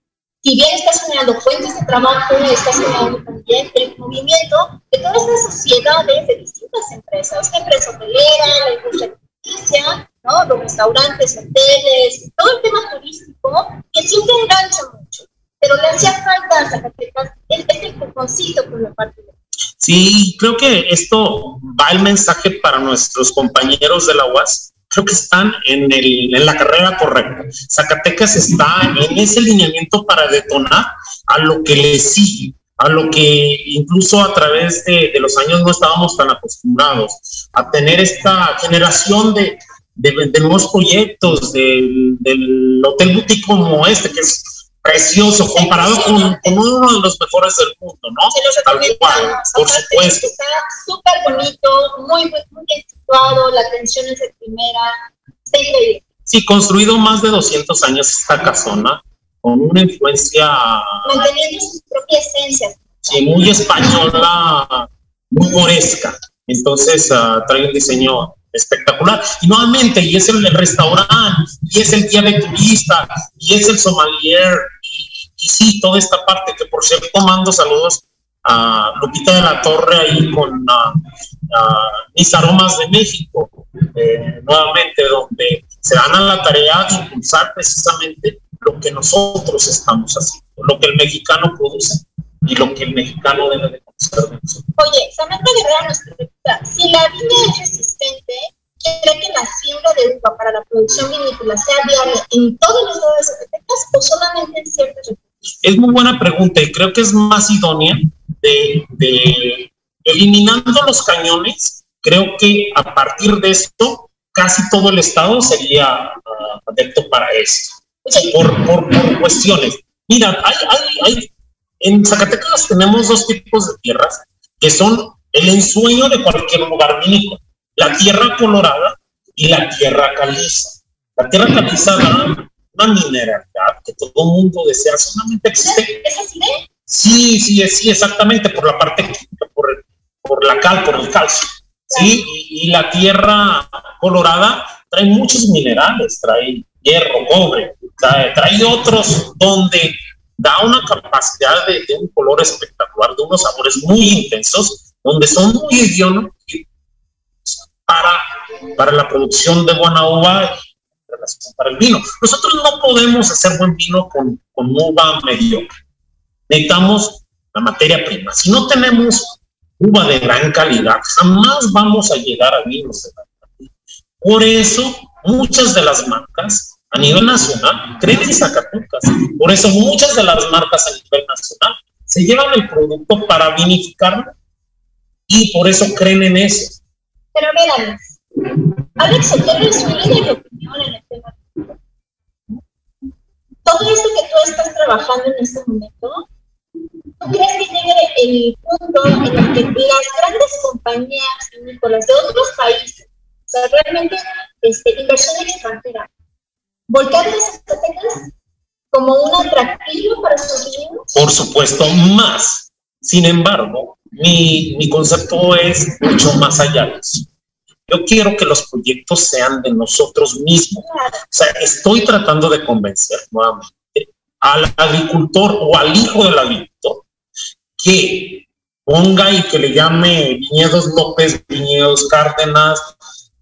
S4: si bien estás generando fuentes de trabajo, estás generando también el movimiento de todas estas sociedades de distintas empresas, la empresa hotelera, la industria alimenticia, ¿no? los restaurantes, hoteles, todo el tema turístico, que siempre engancha mucho, pero le hacía falta Zacatecas este coconcito por la parte de
S5: Sí, creo que esto va el mensaje para nuestros compañeros de la UAS. Creo que están en, el, en la carrera correcta. Zacatecas está en ese lineamiento para detonar a lo que le sigue, a lo que incluso a través de, los años no estábamos tan acostumbrados, a tener esta generación de, de, nuevos proyectos, del, del Hotel Boutique como este, que es precioso comparado con, uno de los mejores del mundo, ¿no?
S4: Tal cual, por supuesto. Está súper bonito, muy, muy bien la atención es de primera, está increíble.
S5: Sí, construido más de 200 años esta casona, con una influencia...
S4: Manteniendo su propia esencia.
S5: Sí, muy española, muy moresca. Entonces uh, trae un diseño espectacular. Y nuevamente, y es el, restaurante, y es el guía de turista, y es el sommelier, y, sí, toda esta parte, que por cierto mando saludos a Lupita de la Torre ahí con mis aromas de México, eh, nuevamente, donde se dan a la tarea de impulsar precisamente lo que nosotros estamos haciendo, lo que el mexicano produce y lo que el mexicano debe de conocer
S4: Oye, Samantha Guerrero nos pregunta, si la viña es resistente, ¿cree que la siembra de uva para la producción vinícola sea viable en todos los lados de Zacatecas o solamente en ciertos recursos?
S5: Es muy buena pregunta y creo que es más idónea de, eliminando los cañones, creo que a partir de esto casi todo el estado sería uh, adepto para esto. Por, por, por, cuestiones. Mira, hay, hay, hay en Zacatecas tenemos dos tipos de tierras que son el ensueño de cualquier lugar vinícola. La tierra colorada y la tierra caliza. La tierra caliza da una mineralidad que todo el mundo desea, solamente existe.
S4: ¿Es así?
S5: Sí, sí, sí, exactamente, por la parte química, por, por la cal, por el calcio. Sí, y, y, la tierra colorada trae muchos minerales, trae hierro, cobre, trae, trae otros donde da una capacidad de, de, un color espectacular, de unos sabores muy intensos, donde son muy idiomas para, para la producción de buena uva y para el vino. Nosotros no podemos hacer buen vino con, con uva mediocre. Necesitamos la materia prima. Si no tenemos uva de gran calidad, jamás vamos a llegar a vinos de gran calidad. Por eso, muchas de las marcas a nivel nacional creen en Zacatecas. Por eso, muchas de las marcas a nivel nacional se llevan el producto para vinificarlo y por eso creen en eso.
S4: Pero mira, Alex Sotelo es un opinión en el tema. Todo esto que tú estás trabajando en este momento, ¿tú crees que llegue el punto en el que las grandes compañías vinícolas de otros países, o sea, realmente este, inversión extranjera, volcar las Zacatecas como un atractivo para sus vinos?
S5: Por supuesto, más. Sin embargo, mi, mi concepto es mucho más allá de eso. Yo quiero que los proyectos sean de nosotros mismos. O sea, estoy tratando de convencer nuevamente al agricultor o al hijo del agricultor que ponga y que le llame Viñedos López, Viñedos Cárdenas,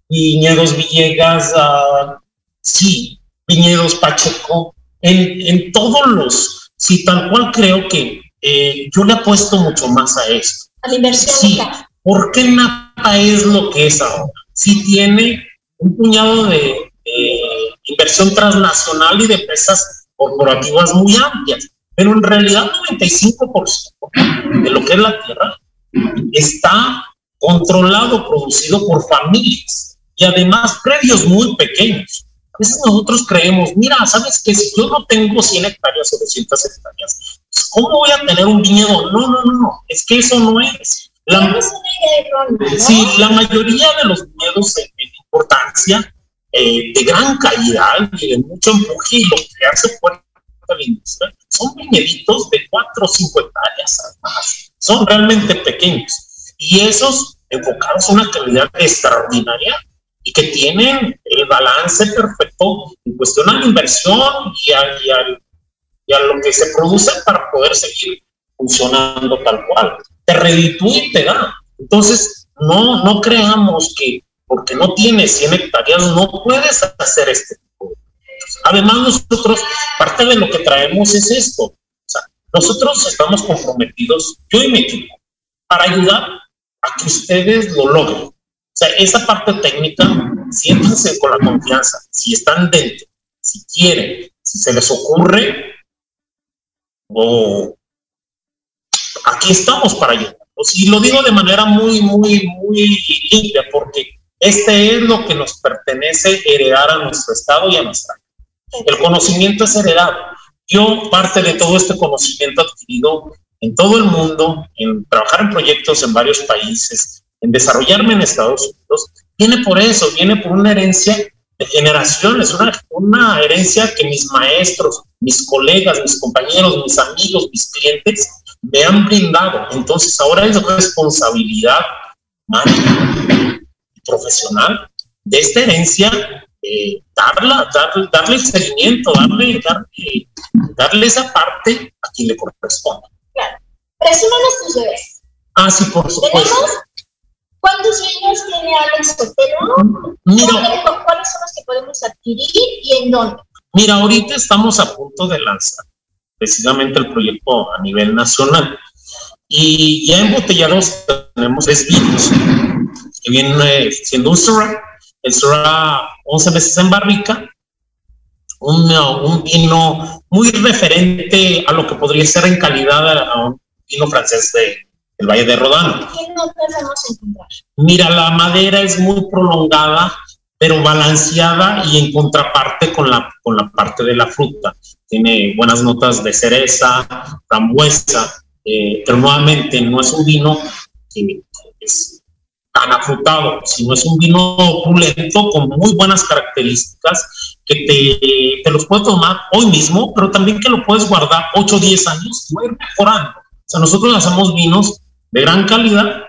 S5: Viñedos Villegas, uh, sí, Viñedos Pacheco, en, en, todos los, sí, tal cual creo que eh, yo le apuesto mucho más a esto.
S4: A la inversión.
S5: Sí, ¿por qué Napa es lo que es ahora? Sí tiene un puñado de, de inversión transnacional y de empresas corporativas muy amplias, pero en realidad 95% de lo que es la tierra está controlado, producido por familias y además predios muy pequeños. A veces nosotros creemos, mira, ¿sabes qué? Si yo no tengo 100 hectáreas o 200 hectáreas, pues ¿cómo voy a tener un viñedo? No, no, no, no, es que eso no es. La,
S4: no es.
S5: Sí, la mayoría de los viñedos en, en importancia, eh, de gran calidad y de mucho empuje y lo que hace fuerte la industria, son viñeditos de 4 o 5 hectáreas más. Son realmente pequeños. Y esos enfocados a una calidad extraordinaria y que tienen el balance perfecto en cuestión a la inversión y a, y, a, y a, lo que se produce para poder seguir funcionando tal cual. Te reditúa y te da. Entonces, no, no creamos que porque no tienes 100 hectáreas no puedes hacer este. Además, nosotros, parte de lo que traemos es esto. O sea, nosotros estamos comprometidos, yo y mi equipo, para ayudar a que ustedes lo logren. O sea, esa parte técnica, siéntanse con la confianza. Si están dentro, si quieren, si se les ocurre, o aquí estamos para ayudar. Y lo digo de manera muy, muy, muy limpia, porque este es lo que nos pertenece heredar a nuestro Estado y a nuestra. El conocimiento es heredado. Yo, parte de todo este conocimiento adquirido en todo el mundo, en trabajar en proyectos en varios países, en desarrollarme en Estados Unidos, viene por eso, viene por una herencia de generaciones, una, herencia que mis maestros, mis colegas, mis compañeros, mis amigos, mis clientes me han brindado. Entonces ahora es responsabilidad humana, profesional de esta herencia, eh, darla, dar, darle el seguimiento, darle, darle, darle esa parte a quien le corresponde.
S4: Claro. Presúmanos tus bebés.
S5: Ah, sí, por supuesto.
S4: ¿Tenemos cuántos niños tiene Alex Sotelo?
S5: Mira,
S4: ¿Cuáles son los que podemos adquirir y en dónde?
S5: Mira, ahorita estamos a punto de lanzar precisamente el proyecto a nivel nacional. Y ya embotellados tenemos tres vinos que viene siendo un Syrah, el Syrah 11 meses en barrica, un, un, vino muy referente a lo que podría ser en calidad a un vino francés de, del Valle de Rodano.
S4: ¿Qué notas vamos a encontrar?
S5: Mira, la madera es muy prolongada, pero balanceada y en contraparte con la, con la parte de la fruta. Tiene buenas notas de cereza, frambuesa, eh, pero nuevamente no es un vino que es tan afrutado, sino es un vino opulento con muy buenas características que te, te los puedes tomar hoy mismo, pero también que lo puedes guardar 8 o 10 años y va a ir mejorando. O sea, nosotros hacemos vinos de gran calidad,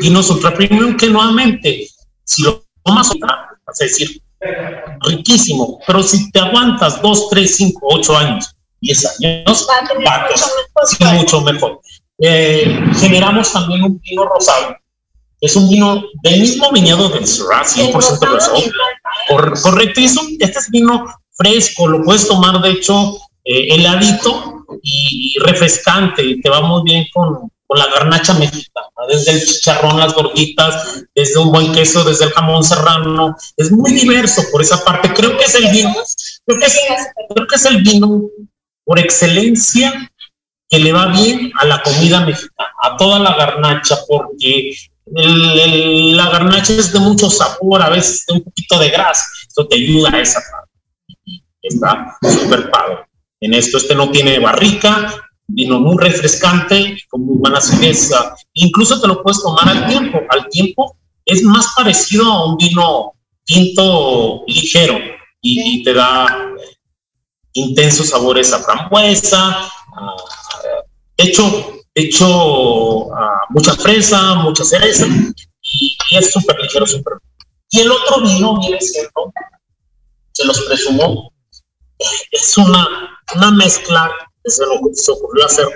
S5: vinos ultra premium que nuevamente, si lo tomas, vas a decir, riquísimo, pero si te aguantas 2, 3, 5, 8 años, 10 años, va a mucho mejor. Eh, generamos también un vino rosado. Es un vino del mismo viñedo del Syrah, 100% rosado. correcto, y este es vino fresco, lo puedes tomar de hecho eh, heladito y, refrescante, y te va muy bien con, con la garnacha mexicana, desde el chicharrón, las gorditas, desde un buen queso, desde el jamón serrano, es muy diverso por esa parte. Creo que es el vino, creo que es, creo que es el vino por excelencia que le va bien a la comida mexicana, a toda la garnacha, porque la garnacha es de mucho sabor, a veces de un poquito de grasa, esto te ayuda a esa parte. Está súper padre. En esto este no tiene barrica, vino muy refrescante, con muy buena acidez. Incluso te lo puedes tomar al tiempo. Al tiempo es más parecido a un vino tinto ligero y, te da intensos sabores a frambuesa, de hecho, hecho mucha fresa, mucha cereza, y, es súper ligero, súper. Y el otro vino, viene siendo, se los presumo, es una, una mezcla, lo que se ocurrió hacer,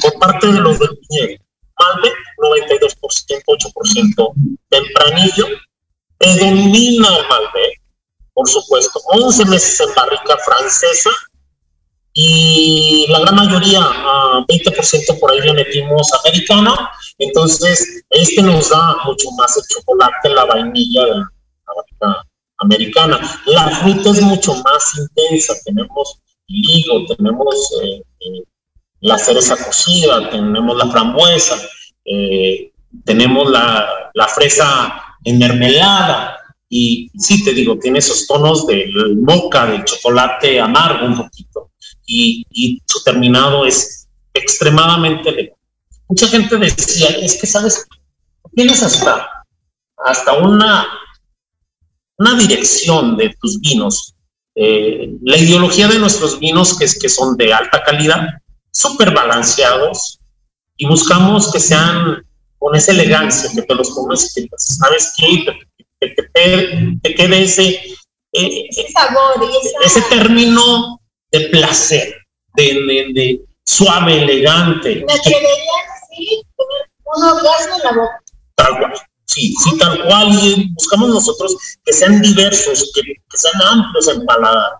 S5: por parte de los del viñedo. Malbec, 92%, 8% tempranillo, predomina el Malbec, por supuesto, 11 meses en barrica francesa, y la gran mayoría, 20% por ahí le metimos americana, entonces este nos da mucho más el chocolate, la vainilla de la americana. La fruta es mucho más intensa, tenemos higo, tenemos eh, eh, la cereza cocida, tenemos la frambuesa, eh, tenemos la, fresa en mermelada, y sí te digo, tiene esos tonos del moca, del chocolate amargo un poquito y, su terminado es extremadamente legal. Mucha gente decía, es que, ¿sabes? Tienes hasta, hasta una, una dirección de tus vinos. Eh, la ideología de nuestros vinos, que es que son de alta calidad, súper balanceados, y buscamos que sean con esa elegancia, que te los comes, que sabes qué, que te, quede ese, eh,
S4: sabor y
S5: ese término de placer, de, de, suave, elegante.
S4: Me atrevería así, tener un orgasmo en la boca.
S5: Tal cual, sí, sí, tal cual. Y buscamos nosotros que sean diversos, que, que sean amplios en paladar.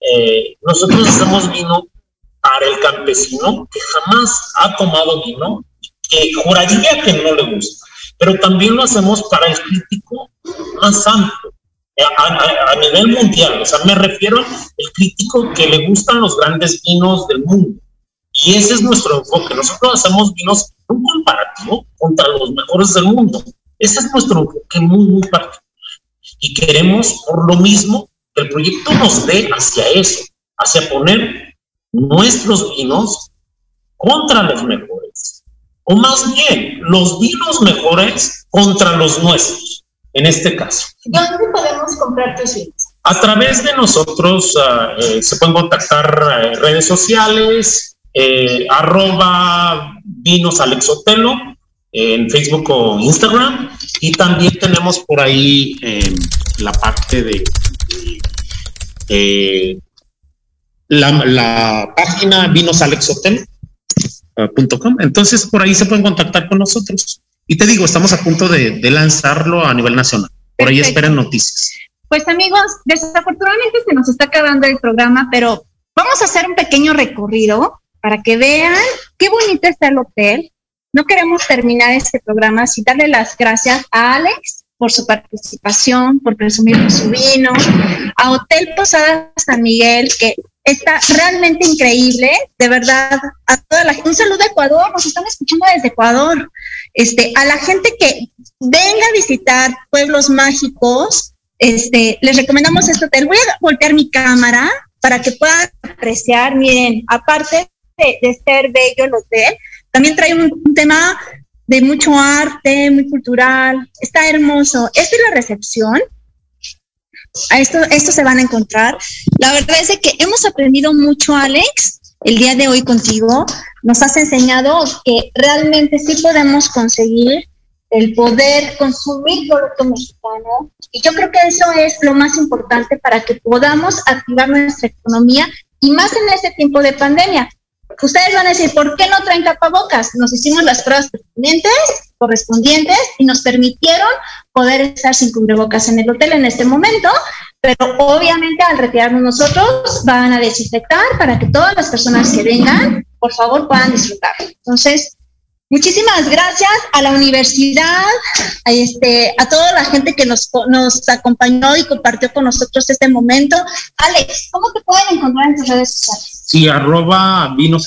S5: Eh, nosotros hacemos vino para el campesino que jamás ha tomado vino, que juraría que no le gusta, pero también lo hacemos para el crítico más amplio, a, nivel mundial. O sea, me refiero al crítico que le gustan los grandes vinos del mundo. Y ese es nuestro enfoque. Nosotros hacemos vinos un comparativo contra los mejores del mundo. Ese es nuestro enfoque muy, muy particular. Y queremos, por lo mismo, que el proyecto nos dé hacia eso, hacia poner nuestros vinos contra los mejores. O más bien, los vinos mejores contra los nuestros en este caso.
S4: ¿Dónde podemos comprar tus vinos?
S5: A través de nosotros ah, eh, se pueden contactar eh, redes sociales, eh, arroba vinos Alexotelo en Facebook o Instagram y también tenemos por ahí la parte de, la, la, página vinosalexotelo.com. Entonces por ahí se pueden contactar con nosotros. Y te digo, estamos a punto de, lanzarlo a nivel nacional. Por ahí esperan noticias.
S3: Pues amigos, desafortunadamente se nos está acabando el programa, pero vamos a hacer un pequeño recorrido para que vean qué bonito está el hotel. No queremos terminar este programa sin darle las gracias a Alex por su participación, por presumir su vino, a Hotel Posada San Miguel, que está realmente increíble, de verdad, a toda la. Un saludo a Ecuador, nos están escuchando desde Ecuador.
S4: Este, a la gente que venga a visitar pueblos mágicos, este, les recomendamos este hotel. Voy a voltear mi cámara para que puedan apreciar. Miren, aparte de, ser bello el hotel, también trae un, tema de mucho arte, muy cultural. Está hermoso. Esta es la recepción. A esto, esto se van a encontrar. La verdad es que hemos aprendido mucho, Alex, el día de hoy contigo. Nos has enseñado que realmente sí podemos conseguir el poder consumir producto mexicano. Y yo creo que eso es lo más importante para que podamos activar nuestra economía y más en este tiempo de pandemia. Ustedes van a decir, ¿por qué no traen tapabocas? Nos hicimos las pruebas correspondientes, correspondientes y nos permitieron poder estar sin cubrebocas en el hotel en este momento, pero obviamente al retirarnos nosotros van a desinfectar para que todas las personas que vengan, por favor, puedan disfrutar. Entonces, Muchísimas gracias a la universidad, a, este, a toda la gente que nos, nos acompañó y compartió con nosotros este momento. Alex, ¿cómo te pueden encontrar en tus redes sociales?
S5: Sí, arroba Vinos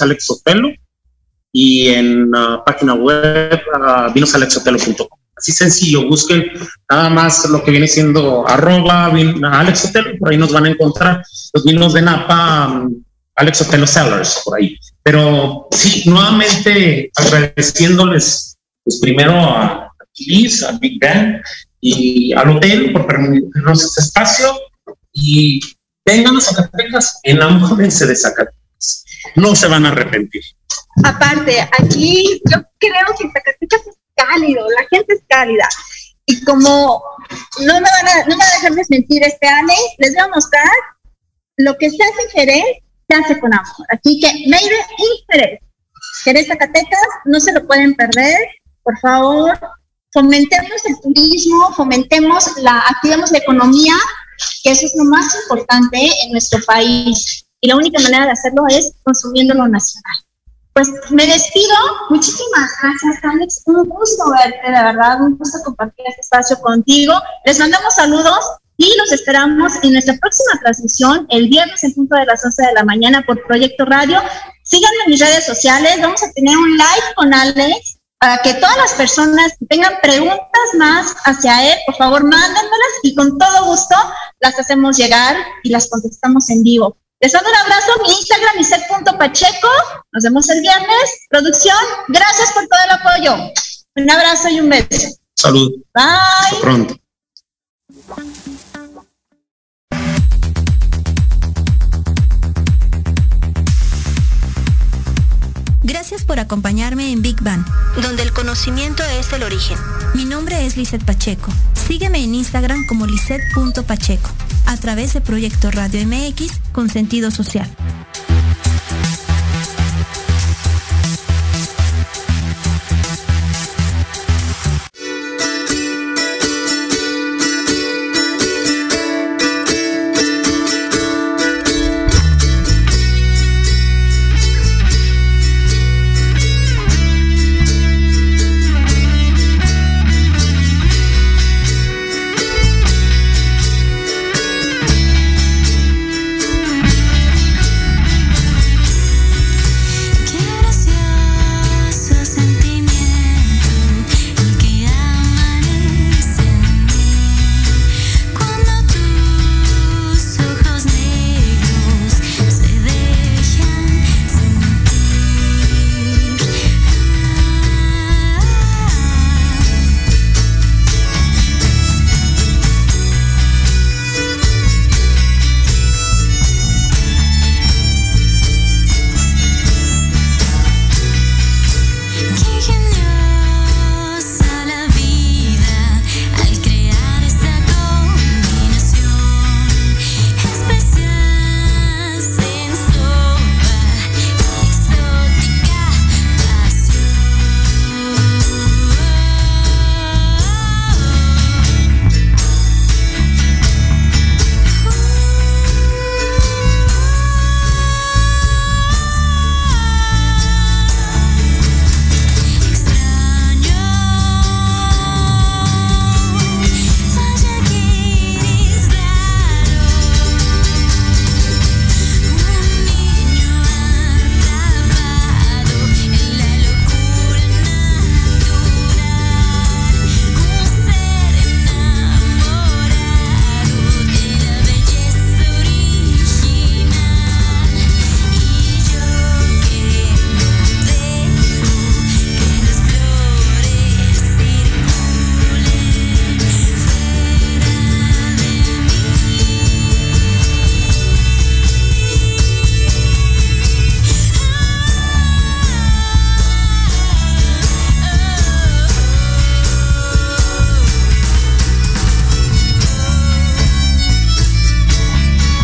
S5: y en la página web uh, vinosalexotelo.com. Así sencillo, busquen nada más lo que viene siendo arroba Alex por ahí nos van a encontrar los vinos de Napa, um, Alex Otelo Sellers, por ahí. Pero sí, nuevamente agradeciéndoles, pues primero a Liz, a Big Bang y al hotel por permitirnos este espacio y vengan a Zacatecas, enamórense de Zacatecas. No se van a arrepentir.
S4: Aparte, aquí yo creo que Zacatecas es cálido, la gente es cálida. Y como no me van a, no me van a dejar desmentir este año, les voy a mostrar lo que se hace en Jerez hace con amor. Así que Meire Jerez. Jerez Zacatecas, no se lo pueden perder, por favor. Fomentemos el turismo, fomentemos la, activemos la economía, que eso es lo más importante en nuestro país. Y la única manera de hacerlo es consumiendo lo nacional. Pues me despido. Muchísimas gracias, Alex. Un gusto verte, de verdad. Un gusto compartir este espacio contigo. Les mandamos saludos y los esperamos en nuestra próxima transmisión el viernes en punto de las 11 de la mañana por Proyecto Radio. Síganme en mis redes sociales, vamos a tener un live con Alex para que todas las personas que tengan preguntas más hacia él, por favor, mándenmelas y con todo gusto las hacemos llegar y las contestamos en vivo. Les mando un abrazo, mi Instagram, Pacheco. Nos vemos el viernes. Producción, gracias por todo el apoyo. Un abrazo y un beso.
S5: Salud.
S4: Bye.
S5: Hasta pronto.
S3: Gracias por acompañarme en Big Bang, donde el conocimiento es el origen. Mi nombre es Lizeth Pacheco. Sígueme en Instagram como lisette.pacheco, a través de Proyecto Radio MX con sentido social.